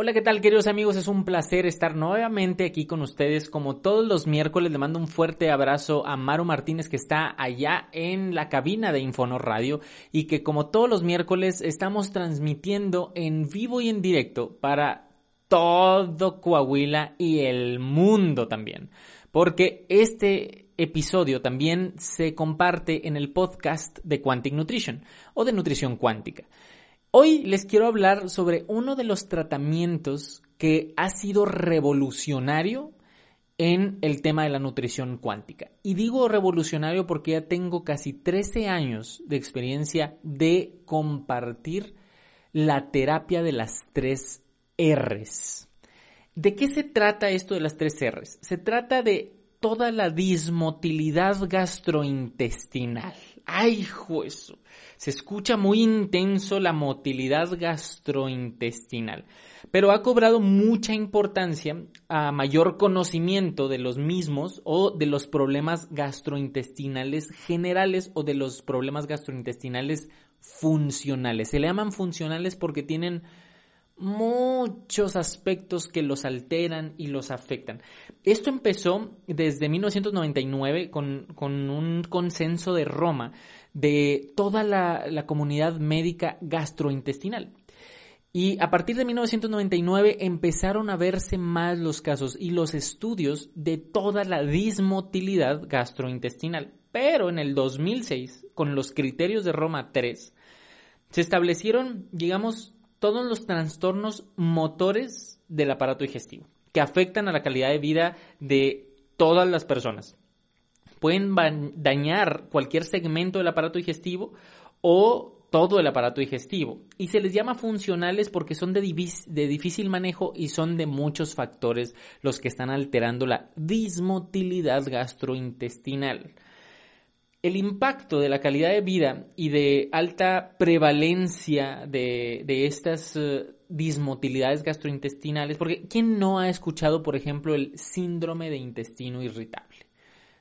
Hola, ¿qué tal queridos amigos? Es un placer estar nuevamente aquí con ustedes. Como todos los miércoles, le mando un fuerte abrazo a Maru Martínez que está allá en la cabina de Infonor Radio y que como todos los miércoles estamos transmitiendo en vivo y en directo para todo Coahuila y el mundo también. Porque este episodio también se comparte en el podcast de Quantic Nutrition o de nutrición cuántica. Hoy les quiero hablar sobre uno de los tratamientos que ha sido revolucionario en el tema de la nutrición cuántica. Y digo revolucionario porque ya tengo casi 13 años de experiencia de compartir la terapia de las tres R's. ¿De qué se trata esto de las tres R's? Se trata de toda la dismotilidad gastrointestinal. ¡Ay, juez! Se escucha muy intenso la motilidad gastrointestinal, pero ha cobrado mucha importancia a mayor conocimiento de los mismos o de los problemas gastrointestinales generales o de los problemas gastrointestinales funcionales. Se le llaman funcionales porque tienen muchos aspectos que los alteran y los afectan. Esto empezó desde 1999 con, con un consenso de Roma de toda la, la comunidad médica gastrointestinal. Y a partir de 1999 empezaron a verse más los casos y los estudios de toda la dismotilidad gastrointestinal. Pero en el 2006, con los criterios de Roma 3, se establecieron, digamos, todos los trastornos motores del aparato digestivo que afectan a la calidad de vida de todas las personas. Pueden dañar cualquier segmento del aparato digestivo o todo el aparato digestivo. Y se les llama funcionales porque son de, difícil manejo y son de muchos factores los que están alterando la dismotilidad gastrointestinal el impacto de la calidad de vida y de alta prevalencia de, estas eh, dismotilidades gastrointestinales, porque ¿quién no ha escuchado, por ejemplo, el síndrome de intestino irritable?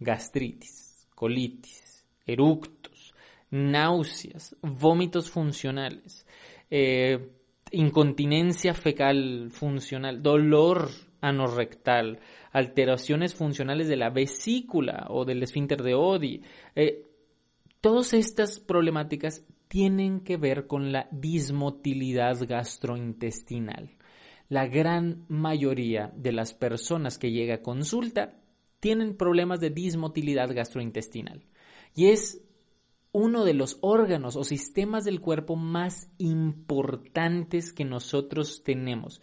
Gastritis, colitis, eructos, náuseas, vómitos funcionales, eh, incontinencia fecal funcional, dolor anorrectal, alteraciones funcionales de la vesícula o del esfínter de Odi. Eh, todas estas problemáticas tienen que ver con la dismotilidad gastrointestinal. La gran mayoría de las personas que llega a consulta tienen problemas de dismotilidad gastrointestinal. Y es uno de los órganos o sistemas del cuerpo más importantes que nosotros tenemos.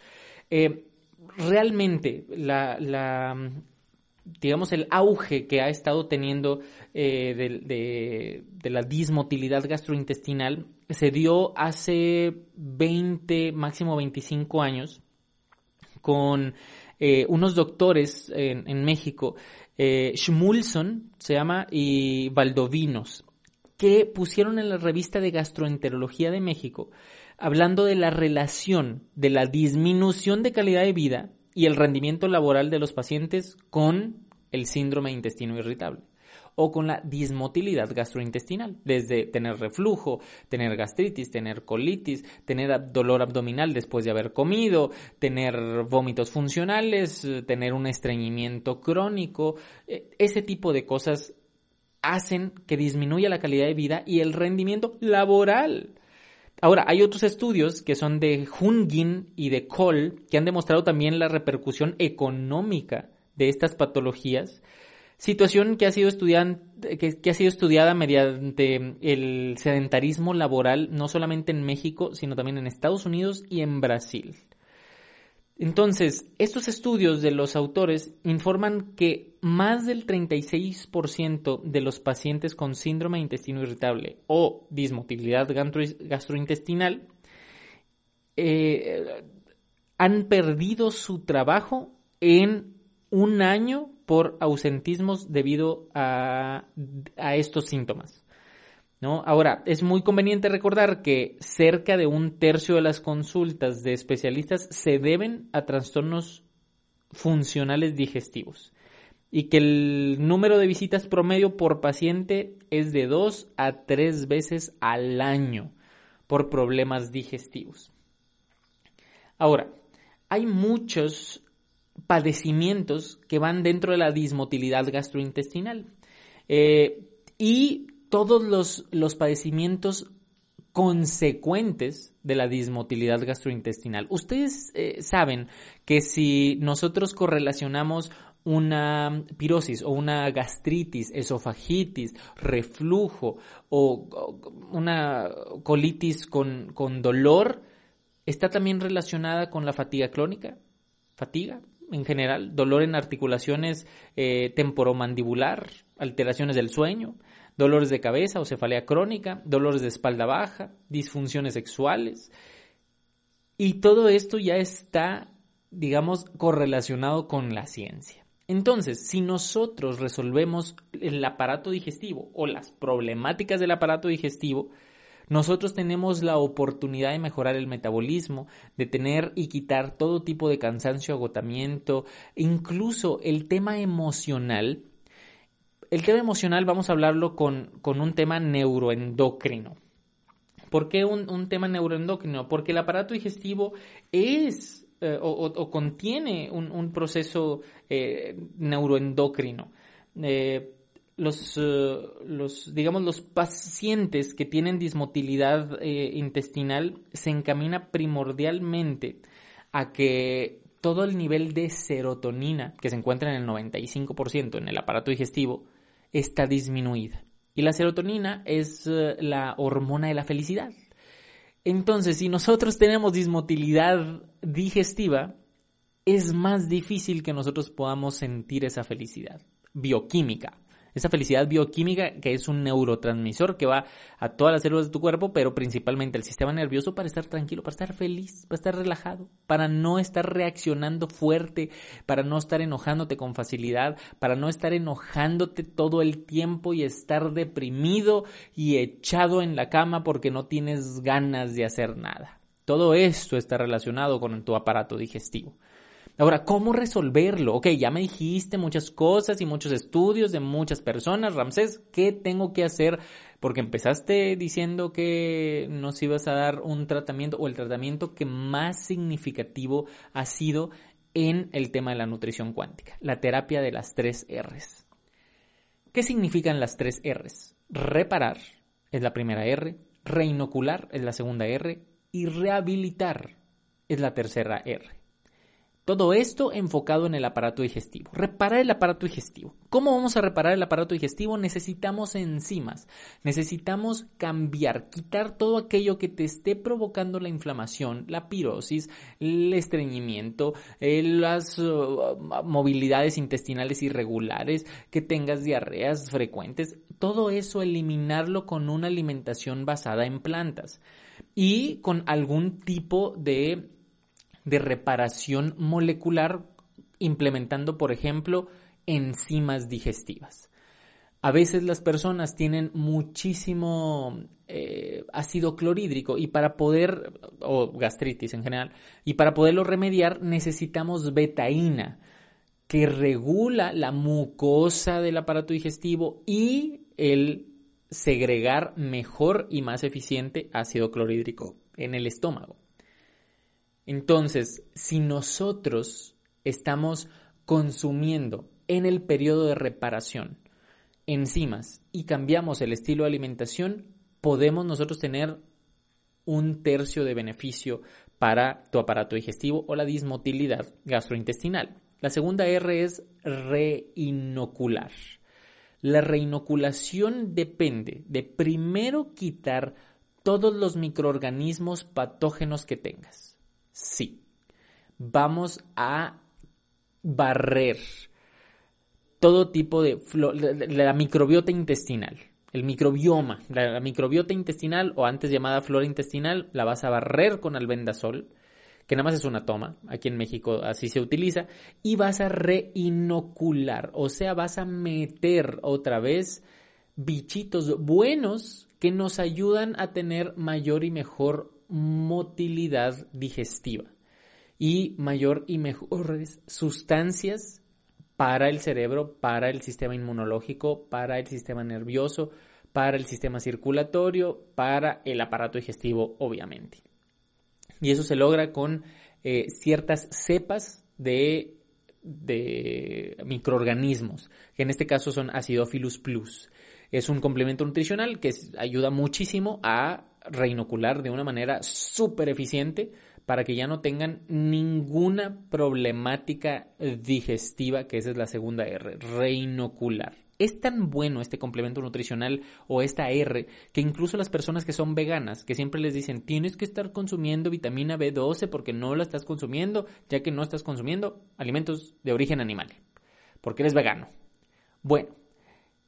Eh, realmente la, digamos, el auge que ha estado teniendo eh, de, la dismotilidad gastrointestinal se dio hace 20, máximo 25 años, con eh, unos doctores en, México, eh, Schmulson se llama, y Valdovinos, que pusieron en la revista de Gastroenterología de México hablando de la relación de la disminución de calidad de vida y el rendimiento laboral de los pacientes con el síndrome de intestino irritable o con la dismotilidad gastrointestinal, desde tener reflujo, tener gastritis, tener colitis, tener dolor abdominal después de haber comido, tener vómitos funcionales, tener un estreñimiento crónico, e, ese tipo de cosas hacen que disminuya la calidad de vida y el rendimiento laboral. Ahora, hay otros estudios que son de Hungin y de Kohl que han demostrado también la repercusión económica de estas patologías, situación que ha sido, que ha sido estudiada mediante el sedentarismo laboral no solamente en México, sino también en Estados Unidos y en Brasil. Entonces, estos estudios de los autores informan que más del 36% de los pacientes con síndrome de intestino irritable o dismotilidad gastrointestinal eh, han perdido su trabajo en un año por ausentismos debido a estos síntomas. Ahora, es muy conveniente recordar que cerca de un tercio de las consultas de especialistas se deben a trastornos funcionales digestivos y que el número de visitas promedio por paciente es de dos a tres veces al año por problemas digestivos. Ahora, hay muchos padecimientos que van dentro de la dismotilidad gastrointestinal. Eh, y todos los, los padecimientos consecuentes de la dismotilidad gastrointestinal. Ustedes eh, saben que si nosotros correlacionamos una pirosis o una gastritis, esofagitis, reflujo o una colitis con, con dolor, está también relacionada con la fatiga crónica, fatiga en general, dolor en articulaciones eh, temporomandibular, alteraciones del sueño, dolores de cabeza o cefalea crónica, dolores de espalda baja, disfunciones sexuales. Y todo esto ya está, digamos, correlacionado con la ciencia. Entonces, si nosotros resolvemos el aparato digestivo o las problemáticas del aparato digestivo, nosotros tenemos la oportunidad de mejorar el metabolismo, de tener y quitar todo tipo de cansancio, agotamiento, incluso el tema emocional el tema emocional vamos a hablarlo con, un tema neuroendocrino. ¿Por qué un, tema neuroendocrino? Porque el aparato digestivo es eh, o, contiene un, proceso eh, neuroendocrino. Eh, los, los, digamos, los pacientes que tienen dismotilidad intestinal se encamina primordialmente a que todo el nivel de serotonina, que se encuentra en el 95% en el aparato digestivo, está disminuida. Y la serotonina es eh, la hormona de la felicidad. Entonces, si nosotros tenemos dismotilidad digestiva, es más difícil que nosotros podamos sentir esa felicidad bioquímica esa felicidad bioquímica que es un neurotransmisor que va a todas las células de tu cuerpo, pero principalmente al sistema nervioso para estar tranquilo, para estar feliz, para estar relajado, para no estar reaccionando fuerte, para no estar enojándote con facilidad, para no estar enojándote todo el tiempo y estar deprimido y echado en la cama porque no tienes ganas de hacer nada. Todo esto está relacionado con tu aparato digestivo. Ahora, ¿cómo resolverlo? Ok, ya me dijiste muchas cosas y muchos estudios de muchas personas, Ramsés, ¿qué tengo que hacer? Porque empezaste diciendo que nos ibas a dar un tratamiento o el tratamiento que más significativo ha sido en el tema de la nutrición cuántica, la terapia de las tres R's. ¿Qué significan las tres R's? Reparar es la primera R, reinocular es la segunda R y rehabilitar es la tercera R. Todo esto enfocado en el aparato digestivo. Reparar el aparato digestivo. ¿Cómo vamos a reparar el aparato digestivo? Necesitamos enzimas. Necesitamos cambiar, quitar todo aquello que te esté provocando la inflamación, la pirosis, el estreñimiento, eh, las uh, movilidades intestinales irregulares, que tengas diarreas frecuentes. Todo eso eliminarlo con una alimentación basada en plantas y con algún tipo de de reparación molecular implementando, por ejemplo, enzimas digestivas. A veces las personas tienen muchísimo eh, ácido clorhídrico y para poder, o gastritis en general, y para poderlo remediar necesitamos betaína, que regula la mucosa del aparato digestivo y el segregar mejor y más eficiente ácido clorhídrico en el estómago. Entonces, si nosotros estamos consumiendo en el periodo de reparación enzimas y cambiamos el estilo de alimentación, podemos nosotros tener un tercio de beneficio para tu aparato digestivo o la dismotilidad gastrointestinal. La segunda R es reinocular. La reinoculación depende de primero quitar todos los microorganismos patógenos que tengas. Sí. Vamos a barrer todo tipo de la microbiota intestinal, el microbioma, la, microbiota intestinal o antes llamada flora intestinal, la vas a barrer con albendazol, que nada más es una toma, aquí en México así se utiliza, y vas a reinocular, o sea, vas a meter otra vez bichitos buenos que nos ayudan a tener mayor y mejor motilidad digestiva y mayor y mejores sustancias para el cerebro, para el sistema inmunológico, para el sistema nervioso, para el sistema circulatorio, para el aparato digestivo, obviamente. Y eso se logra con eh, ciertas cepas de, de microorganismos, que en este caso son Acidophilus plus. Es un complemento nutricional que ayuda muchísimo a reinocular de una manera súper eficiente para que ya no tengan ninguna problemática digestiva, que esa es la segunda R, reinocular. Es tan bueno este complemento nutricional o esta R que incluso las personas que son veganas, que siempre les dicen tienes que estar consumiendo vitamina B12 porque no la estás consumiendo, ya que no estás consumiendo alimentos de origen animal, porque eres vegano. Bueno,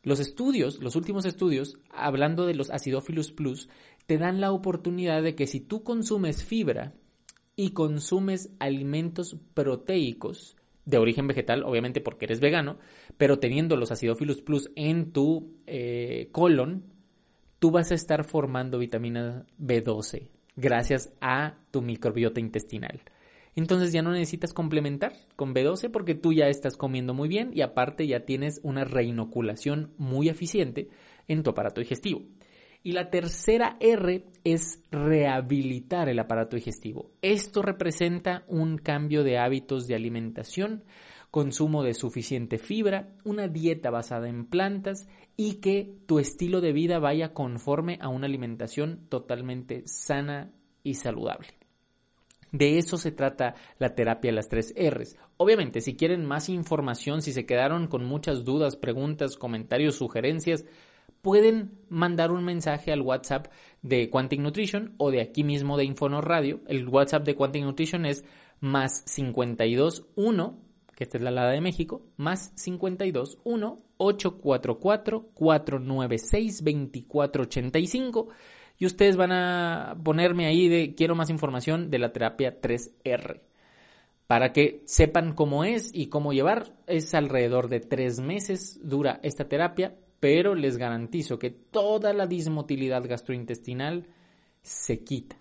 los estudios, los últimos estudios, hablando de los acidófilos plus, te dan la oportunidad de que si tú consumes fibra y consumes alimentos proteicos de origen vegetal, obviamente porque eres vegano, pero teniendo los acidófilos plus en tu eh, colon, tú vas a estar formando vitamina B12 gracias a tu microbiota intestinal. Entonces ya no necesitas complementar con B12 porque tú ya estás comiendo muy bien y aparte ya tienes una reinoculación muy eficiente en tu aparato digestivo. Y la tercera R es rehabilitar el aparato digestivo. Esto representa un cambio de hábitos de alimentación, consumo de suficiente fibra, una dieta basada en plantas y que tu estilo de vida vaya conforme a una alimentación totalmente sana y saludable. De eso se trata la terapia de las tres R's. Obviamente, si quieren más información, si se quedaron con muchas dudas, preguntas, comentarios, sugerencias, pueden mandar un mensaje al WhatsApp de Quantic Nutrition o de aquí mismo de Infonor Radio. El WhatsApp de Quantic Nutrition es más 521, que esta es la alada de México, más 521 844 496 2485 y ustedes van a ponerme ahí de quiero más información de la terapia 3R. Para que sepan cómo es y cómo llevar, es alrededor de tres meses dura esta terapia, pero les garantizo que toda la dismotilidad gastrointestinal se quita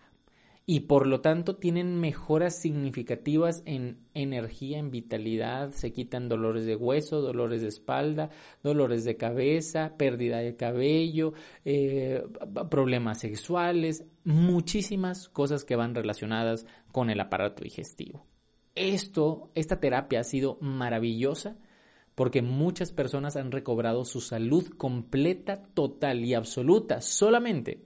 y por lo tanto tienen mejoras significativas en energía, en vitalidad, se quitan dolores de hueso, dolores de espalda, dolores de cabeza, pérdida de cabello, eh, problemas sexuales, muchísimas cosas que van relacionadas con el aparato digestivo. Esto, esta terapia ha sido maravillosa porque muchas personas han recobrado su salud completa, total y absoluta solamente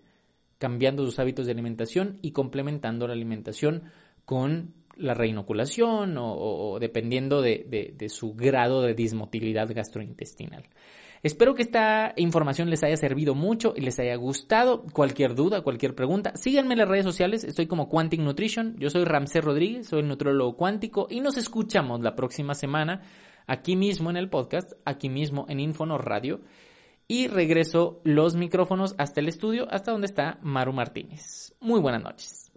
cambiando sus hábitos de alimentación y complementando la alimentación con la reinoculación o, dependiendo de, su grado de dismotilidad gastrointestinal. Espero que esta información les haya servido mucho y les haya gustado. Cualquier duda, cualquier pregunta, síganme en las redes sociales. Estoy como Quantic Nutrition. Yo soy Ramsey Rodríguez, soy el nutrólogo cuántico y nos escuchamos la próxima semana aquí mismo en el podcast, aquí mismo en Infonor Radio y regreso los micrófonos hasta el estudio, hasta donde está Maru Martínez. Muy buenas noches.